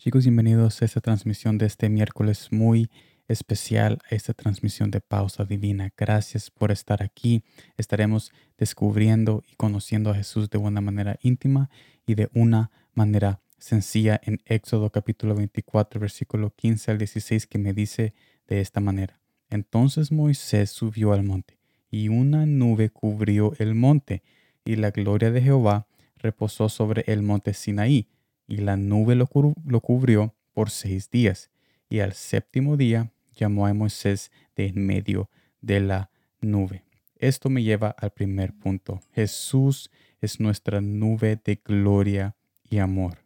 Chicos, bienvenidos a esta transmisión de este miércoles muy especial, a esta transmisión de Pausa Divina. Gracias por estar aquí. Estaremos descubriendo y conociendo a Jesús de una manera íntima y de una manera sencilla en Éxodo capítulo 24, versículo 15 al 16, que me dice de esta manera. Entonces Moisés subió al monte, y una nube cubrió el monte, y la gloria de Jehová reposó sobre el monte Sinaí y la nube lo, cubrió por seis días. Y al séptimo día llamó a Moisés de en medio de la nube. Esto me lleva al primer punto. Jesús es nuestra nube de gloria y amor.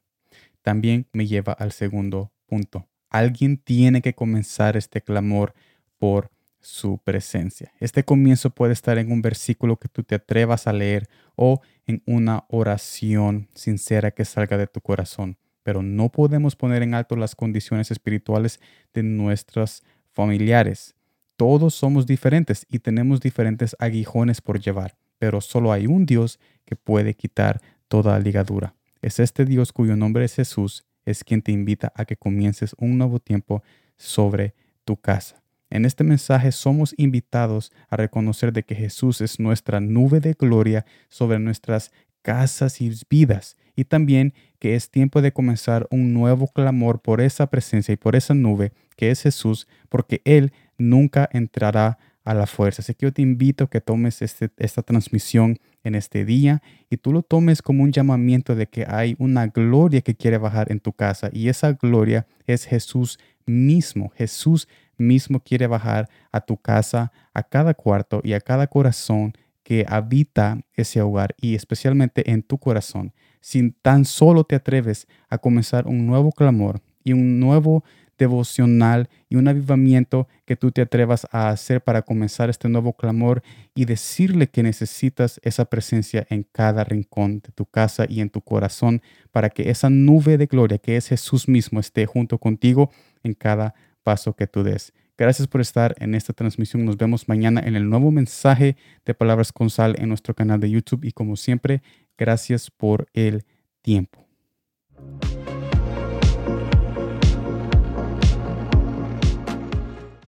También me lleva al segundo punto. Alguien tiene que comenzar este clamor por su presencia. Este comienzo puede estar en un versículo que tú te atrevas a leer o en una oración sincera que salga de tu corazón. Pero no podemos poner en alto las condiciones espirituales de nuestros familiares. Todos somos diferentes y tenemos diferentes aguijones por llevar, pero solo hay un Dios que puede quitar toda ligadura. Es este Dios cuyo nombre es Jesús, es quien te invita a que comiences un nuevo tiempo sobre tu casa. En este mensaje somos invitados a reconocer de que Jesús es nuestra nube de gloria sobre nuestras casas y vidas y también que es tiempo de comenzar un nuevo clamor por esa presencia y por esa nube que es Jesús, porque Él nunca entrará a la fuerza. Así que yo te invito a que tomes este, esta transmisión en este día y tú lo tomes como un llamamiento de que hay una gloria que quiere bajar en tu casa y esa gloria es Jesús mismo. Jesús mismo quiere bajar a tu casa, a cada cuarto y a cada corazón que habita ese hogar y especialmente en tu corazón. Si tan solo te atreves a comenzar un nuevo clamor y un nuevo devocional y un avivamiento que tú te atrevas a hacer para comenzar este nuevo clamor y decirle que necesitas esa presencia en cada rincón de tu casa y en tu corazón para que esa nube de gloria que es Jesús mismo esté junto contigo en cada paso que tú des. Gracias por estar en esta transmisión. Nos vemos mañana en el nuevo mensaje de Palabras con Sal en nuestro canal de YouTube. Y como siempre, gracias por el tiempo.